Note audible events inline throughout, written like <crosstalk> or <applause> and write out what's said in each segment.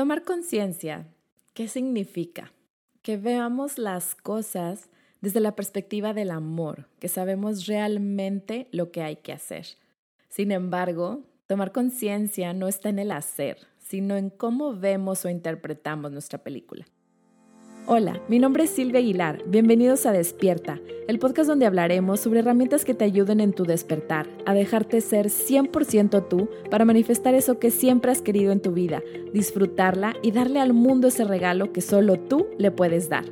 tomar conciencia, ¿qué significa? Que veamos las cosas desde la perspectiva del amor, que sabemos realmente lo que hay que hacer. Sin embargo, tomar conciencia no está en el hacer, sino en cómo vemos o interpretamos nuestra película. Hola, mi nombre es Silvia Aguilar. Bienvenidos a Despierta, el podcast donde hablaremos sobre herramientas que te ayuden en tu despertar, a dejarte ser 100% tú para manifestar eso que siempre has querido en tu vida, disfrutarla y darle al mundo ese regalo que solo tú le puedes dar.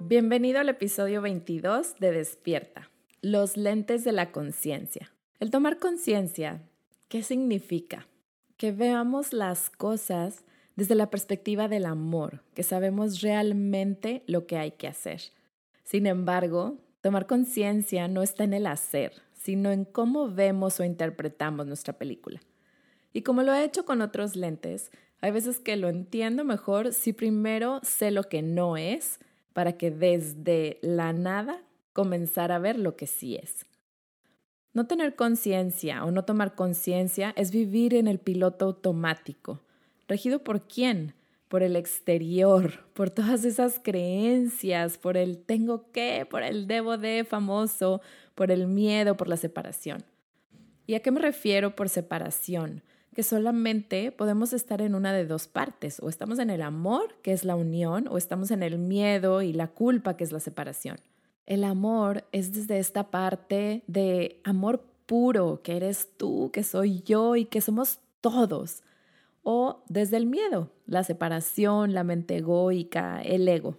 Bienvenido al episodio 22 de Despierta, los lentes de la conciencia. El tomar conciencia, ¿qué significa? Que veamos las cosas desde la perspectiva del amor, que sabemos realmente lo que hay que hacer. Sin embargo, tomar conciencia no está en el hacer, sino en cómo vemos o interpretamos nuestra película. Y como lo he hecho con otros lentes, hay veces que lo entiendo mejor si primero sé lo que no es, para que desde la nada comenzar a ver lo que sí es. No tener conciencia o no tomar conciencia es vivir en el piloto automático, ¿Regido por quién? Por el exterior, por todas esas creencias, por el tengo que, por el debo de famoso, por el miedo, por la separación. ¿Y a qué me refiero por separación? Que solamente podemos estar en una de dos partes, o estamos en el amor, que es la unión, o estamos en el miedo y la culpa, que es la separación. El amor es desde esta parte de amor puro, que eres tú, que soy yo y que somos todos o desde el miedo, la separación, la mente egoica, el ego.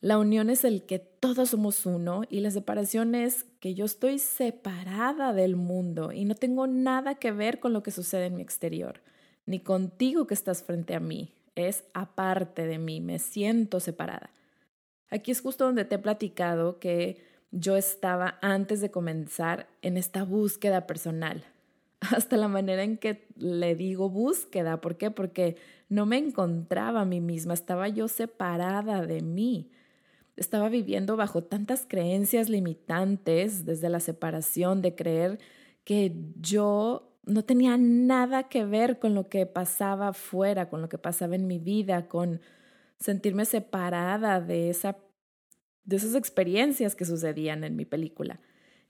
La unión es el que todos somos uno y la separación es que yo estoy separada del mundo y no tengo nada que ver con lo que sucede en mi exterior, ni contigo que estás frente a mí, es aparte de mí, me siento separada. Aquí es justo donde te he platicado que yo estaba antes de comenzar en esta búsqueda personal, <laughs> hasta la manera en que le digo búsqueda. ¿Por qué? Porque no me encontraba a mí misma, estaba yo separada de mí. Estaba viviendo bajo tantas creencias limitantes desde la separación de creer que yo no tenía nada que ver con lo que pasaba afuera, con lo que pasaba en mi vida, con sentirme separada de, esa, de esas experiencias que sucedían en mi película.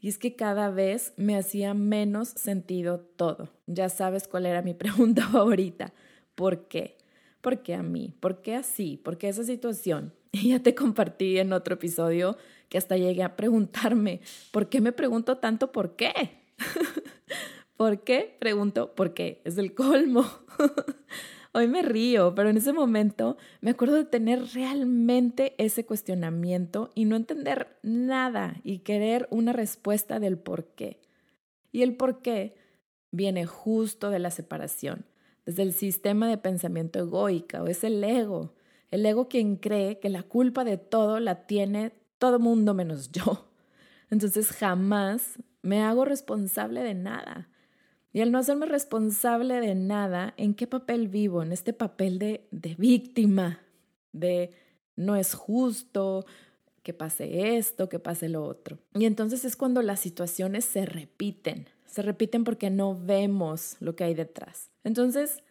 Y es que cada vez me hacía menos sentido todo. Ya sabes cuál era mi <laughs> pregunta favorita. ¿Por qué? ¿Por qué a mí? ¿Por qué así? ¿Por qué esa situación? <laughs> Y ya te compartí en otro episodio que hasta llegué a preguntarme, ¿por qué me pregunto tanto por qué? <laughs> ¿Por qué? Pregunto, ¿por qué? Es el colmo. Hoy me río, pero en ese momento me acuerdo de tener realmente ese cuestionamiento y no entender nada y querer una respuesta del por qué. Y el por qué viene justo de la separación, desde el sistema de pensamiento egoica o es el ego, el ego quien cree que la culpa de todo la tiene todo mundo menos yo. Entonces jamás me hago responsable de nada. Y al no hacerme responsable de nada, ¿en qué papel vivo? En este papel de, de víctima, de no es justo, que pase esto, que pase lo otro. Y entonces es cuando las situaciones se repiten, se repiten porque no vemos lo que hay detrás. Entonces,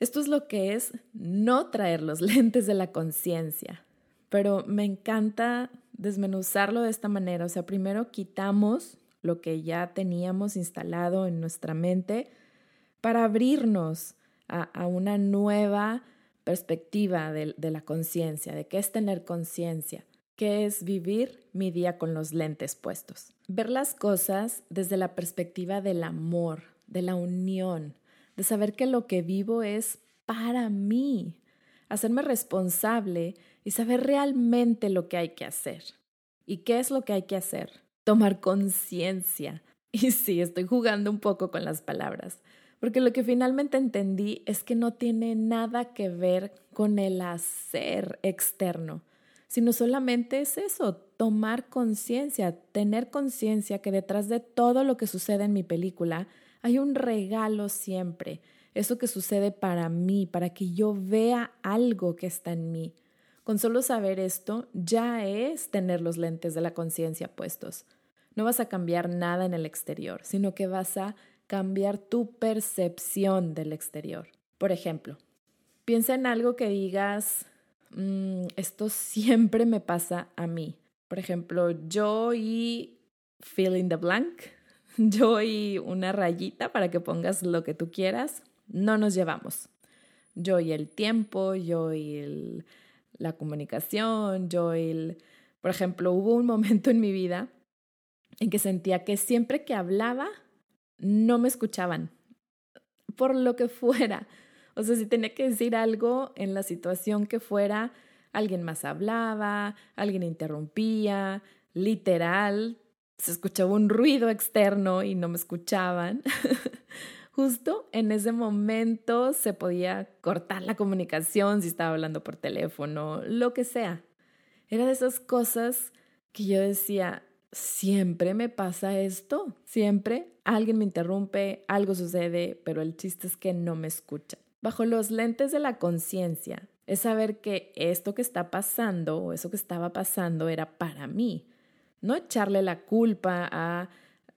esto es lo que es no traer los <laughs> lentes de la conciencia, pero me encanta desmenuzarlo de esta manera. O sea, primero quitamos lo que ya teníamos instalado en nuestra mente para abrirnos a, una nueva perspectiva de, de la conciencia, de qué es tener conciencia, qué es vivir mi día con los lentes puestos. Ver las cosas desde la perspectiva del amor, de la unión, de saber que lo que vivo es para mí, hacerme responsable y saber realmente lo que hay que hacer. ¿Y qué es lo que hay que hacer? Tomar conciencia. <laughs> Y sí, estoy jugando un poco con las palabras, porque lo que finalmente entendí es que no tiene nada que ver con el hacer externo, sino solamente es eso, tomar conciencia, tener conciencia que detrás de todo lo que sucede en mi película hay un regalo siempre, eso que sucede para mí, para que yo vea algo que está en mí. Con solo saber esto ya es tener los lentes de la conciencia puestos. No vas a cambiar nada en el exterior, sino que vas a cambiar tu percepción del exterior. Por ejemplo, Piensa en algo que digas, mm, esto <laughs> siempre me pasa a mí. Por ejemplo, yo y fill in the blank, <laughs> yo y una rayita para que pongas lo que tú quieras, no nos llevamos. Yo y el tiempo, yo y la comunicación, yo el... Por ejemplo, hubo un <laughs> momento en mi vida en que sentía que siempre que hablaba, no me escuchaban, por lo que fuera. O sea, si tenía que decir algo en la situación que fuera, alguien más hablaba, alguien interrumpía, literal, se escuchaba un ruido externo y no me escuchaban. <laughs> Justo en ese momento se podía cortar la comunicación si estaba hablando por teléfono, lo que sea. Era de esas cosas que yo decía, siempre me pasa esto, siempre alguien me interrumpe, algo sucede, pero el chiste es que no me escucha. Bajo los lentes de la conciencia, es saber que esto que está pasando o eso que estaba pasando era para mí. No echarle la culpa a,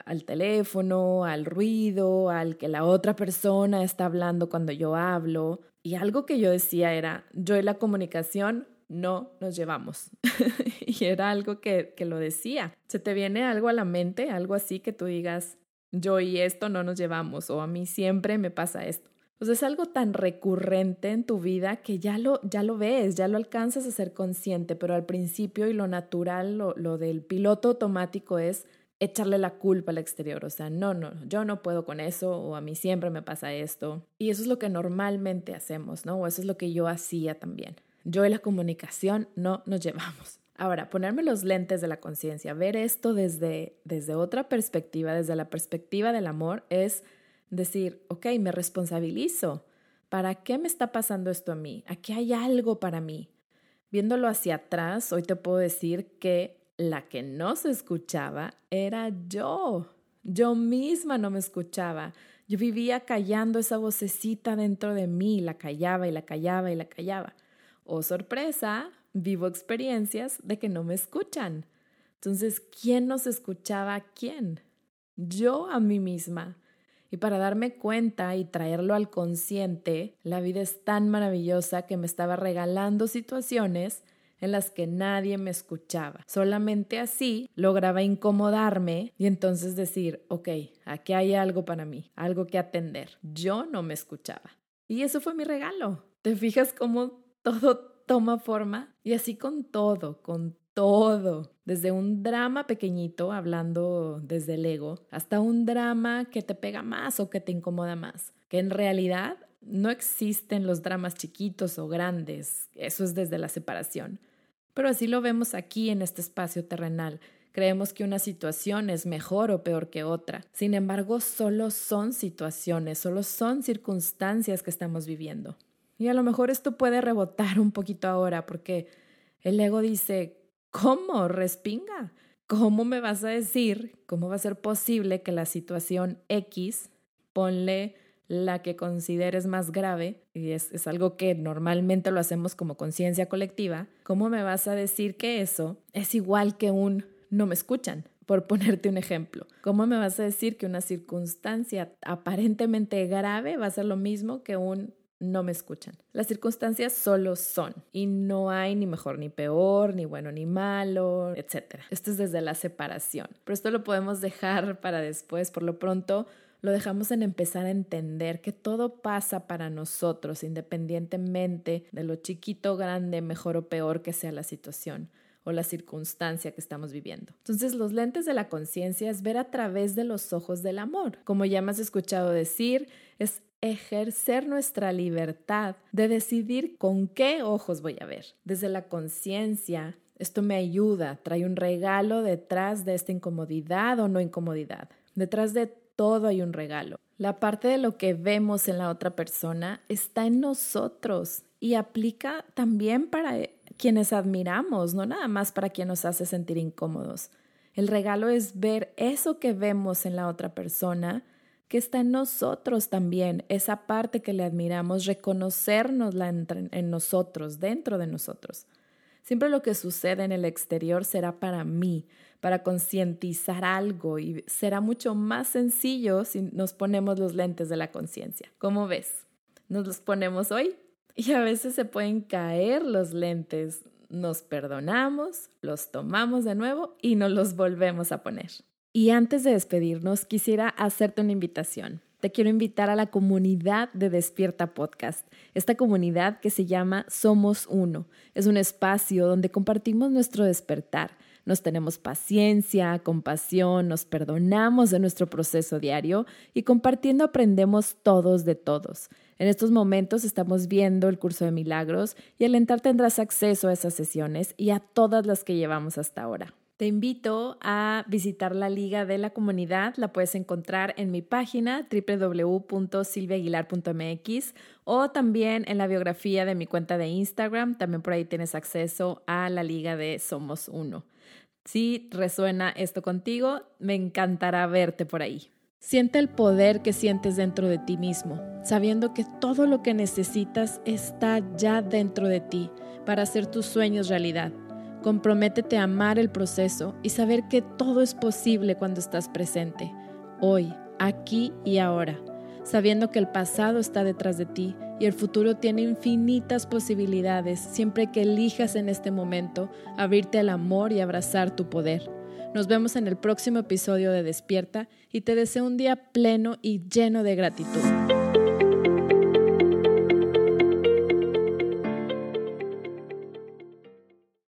al teléfono, al ruido, al que la otra persona está hablando cuando yo hablo. Y algo que yo decía era, yo y la comunicación no nos llevamos. <laughs> y era algo que, que lo decía. ¿Se te viene algo a la mente, algo así que tú digas, yo y esto no nos llevamos o a mí siempre me pasa esto? Pues es algo tan recurrente en tu vida que ya lo, ya lo ves, ya lo alcanzas a ser consciente, pero al principio y lo natural, lo, lo del piloto automático es echarle la culpa al exterior, o sea, no, no, yo no puedo con eso o a mí siempre me pasa esto. Y eso es lo que normalmente hacemos, ¿no? O eso es lo que yo hacía también. Yo y la comunicación no nos llevamos. Ahora, ponerme los lentes de la conciencia, ver esto desde, desde otra perspectiva, desde la perspectiva del amor, es decir, ok, me responsabilizo. ¿Para qué me está pasando esto a mí? Aquí hay algo para mí. Viéndolo hacia atrás, hoy te puedo decir que la que no se escuchaba era yo. Yo misma no me escuchaba. Yo vivía callando esa vocecita dentro de mí, la callaba y la callaba y la callaba. Oh, sorpresa, vivo experiencias de que no me escuchan. Entonces, ¿quién nos escuchaba a quién? Yo a mí misma. Y para darme cuenta y traerlo al consciente, la vida es tan maravillosa que me estaba regalando situaciones en las que nadie me escuchaba. Solamente así lograba incomodarme y entonces decir, ok, aquí hay algo para mí, algo que atender. Yo no me escuchaba. Y eso fue mi regalo. ¿Te fijas cómo todo toma forma? Y así con todo, con todo, desde un drama pequeñito, hablando desde el ego, hasta un drama que te pega más o que te incomoda más, que en realidad no existen los dramas chiquitos o grandes, eso es desde la separación. Pero así lo vemos aquí en este espacio terrenal. Creemos que una situación es mejor o peor que otra. Sin embargo, solo son situaciones, solo son circunstancias que estamos viviendo. Y a lo mejor esto puede rebotar un poquito ahora porque el ego dice, ¿Cómo? Respinga. ¿Cómo me vas a decir, cómo va a ser posible que la situación X, ponle la que consideres más grave, y es, algo que normalmente lo hacemos como conciencia colectiva, ¿cómo me vas a decir que eso es igual que un no me escuchan? Por ponerte un ejemplo, ¿cómo me vas a decir que una circunstancia aparentemente grave va a ser lo mismo que un no me escuchan. Las circunstancias solo son y no hay ni mejor ni peor, ni bueno ni malo, etc. Esto es desde la separación, pero esto lo podemos dejar para después. Por lo pronto, lo dejamos en empezar a entender que todo pasa para nosotros independientemente de lo chiquito, grande, mejor o peor que sea la situación o la circunstancia que estamos viviendo. Entonces, los lentes de la conciencia es ver a través de los ojos del amor. Como ya me has escuchado decir, es ejercer nuestra libertad de decidir con qué ojos voy a ver. Desde la conciencia, esto me ayuda, trae un regalo detrás de esta incomodidad o no incomodidad. Detrás de todo hay un regalo. La parte de lo que vemos en la otra persona está en nosotros y aplica también para quienes admiramos, no nada más para quien nos hace sentir incómodos. El regalo es ver eso que vemos en la otra persona que está en nosotros también, esa parte que le admiramos, reconocernosla en, en nosotros, dentro de nosotros. Siempre lo que sucede en el exterior será para mí, para concientizar algo y será mucho más sencillo si nos ponemos los lentes de la conciencia. ¿Cómo ves? ¿Nos los ponemos hoy? y a veces se pueden caer los lentes. Nos perdonamos, los tomamos de nuevo y nos los volvemos a poner. Y antes de despedirnos, quisiera hacerte una invitación. Te quiero invitar a la comunidad de Despierta Podcast, esta comunidad que se llama Somos Uno. Es un espacio donde compartimos nuestro despertar, nos tenemos paciencia, compasión, nos perdonamos de nuestro proceso diario y compartiendo aprendemos todos de todos. En estos momentos estamos viendo el curso de milagros y al entrar tendrás acceso a esas sesiones y a todas las que llevamos hasta ahora. Te invito a visitar la liga de la comunidad. La puedes encontrar en mi página www.silviaguilar.mx o también en la biografía de mi cuenta de Instagram. También por ahí tienes acceso a la liga de Somos Uno. Si resuena esto contigo, me encantará verte por ahí. Siente el poder que sientes dentro de ti mismo, sabiendo que todo lo que necesitas está ya dentro de ti para hacer tus sueños realidad. Comprométete a amar el proceso y saber que todo es posible cuando estás presente, hoy, aquí y ahora, sabiendo que el pasado está detrás de ti y el futuro tiene infinitas posibilidades siempre que elijas en este momento abrirte al amor y abrazar tu poder. Nos vemos en el próximo episodio de Despierta y te deseo un día pleno y lleno de gratitud.